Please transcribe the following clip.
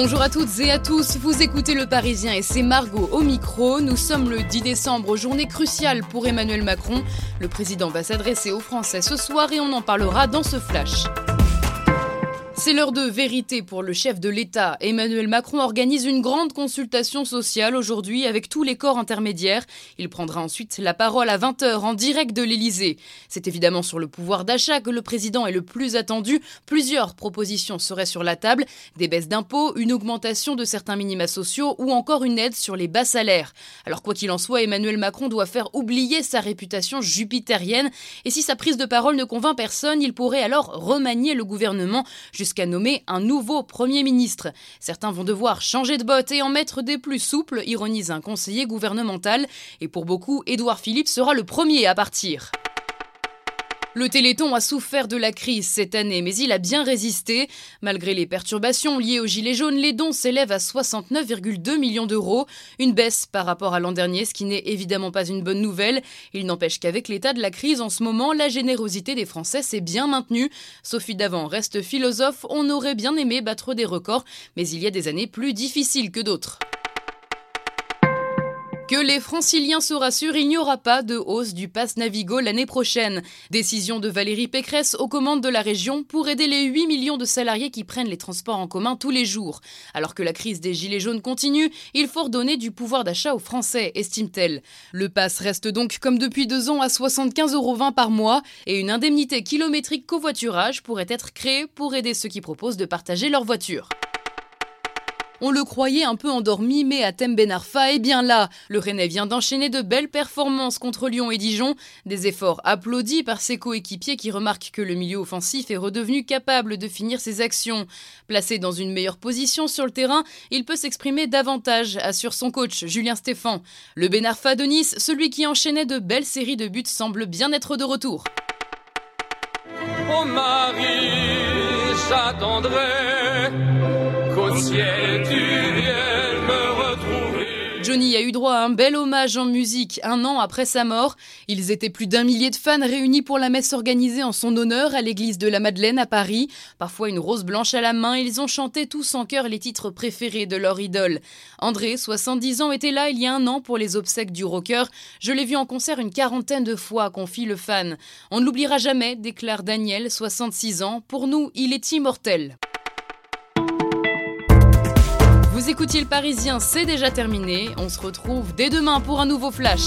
Bonjour à toutes et à tous, vous écoutez Le Parisien et c'est Margot au micro. Nous sommes le 10 décembre, journée cruciale pour Emmanuel Macron. Le président va s'adresser aux Français ce soir et on en parlera dans ce flash. C'est l'heure de vérité pour le chef de l'État. Emmanuel Macron organise une grande consultation sociale aujourd'hui avec tous les corps intermédiaires. Il prendra ensuite la parole à 20h en direct de l'Élysée. C'est évidemment sur le pouvoir d'achat que le président est le plus attendu. Plusieurs propositions seraient sur la table. Des baisses d'impôts, une augmentation de certains minima sociaux ou encore une aide sur les bas salaires. Alors quoi qu'il en soit, Emmanuel Macron doit faire oublier sa réputation jupitérienne. Et si sa prise de parole ne convainc personne, il pourrait alors remanier le gouvernement jusqu'à nommer un nouveau Premier ministre. Certains vont devoir changer de botte et en mettre des plus souples, ironise un conseiller gouvernemental. Et pour beaucoup, Édouard Philippe sera le premier à partir. Le Téléthon a souffert de la crise cette année, mais il a bien résisté. Malgré les perturbations liées aux Gilets jaunes, les dons s'élèvent à 69,2 millions d'euros, une baisse par rapport à l'an dernier, ce qui n'est évidemment pas une bonne nouvelle. Il n'empêche qu'avec l'état de la crise en ce moment, la générosité des Français s'est bien maintenue. Sophie Davant reste philosophe, on aurait bien aimé battre des records, mais il y a des années plus difficiles que d'autres. Que les franciliens se rassurent, il n'y aura pas de hausse du pass Navigo l'année prochaine. Décision de Valérie Pécresse aux commandes de la région pour aider les 8 millions de salariés qui prennent les transports en commun tous les jours. Alors que la crise des gilets jaunes continue, il faut redonner du pouvoir d'achat aux Français, estime-t-elle. Le pass reste donc comme depuis deux ans à 75,20 euros par mois et une indemnité kilométrique covoiturage pourrait être créée pour aider ceux qui proposent de partager leur voiture. On le croyait un peu endormi, mais à Benarfa est bien là. Le Rennais vient d'enchaîner de belles performances contre Lyon et Dijon, des efforts applaudis par ses coéquipiers qui remarquent que le milieu offensif est redevenu capable de finir ses actions. Placé dans une meilleure position sur le terrain, il peut s'exprimer davantage, assure son coach Julien Stéphan. Le Benarfa de Nice, celui qui enchaînait de belles séries de buts, semble bien être de retour. Johnny a eu droit à un bel hommage en musique un an après sa mort. Ils étaient plus d'un millier de fans réunis pour la messe organisée en son honneur à l'église de la Madeleine à Paris. Parfois une rose blanche à la main, ils ont chanté tous en chœur les titres préférés de leur idole. André, 70 ans, était là il y a un an pour les obsèques du rocker. Je l'ai vu en concert une quarantaine de fois, confie le fan. On ne l'oubliera jamais, déclare Daniel, 66 ans. Pour nous, il est immortel. Vous Parisien, c'est déjà terminé. On se retrouve dès demain pour un nouveau flash.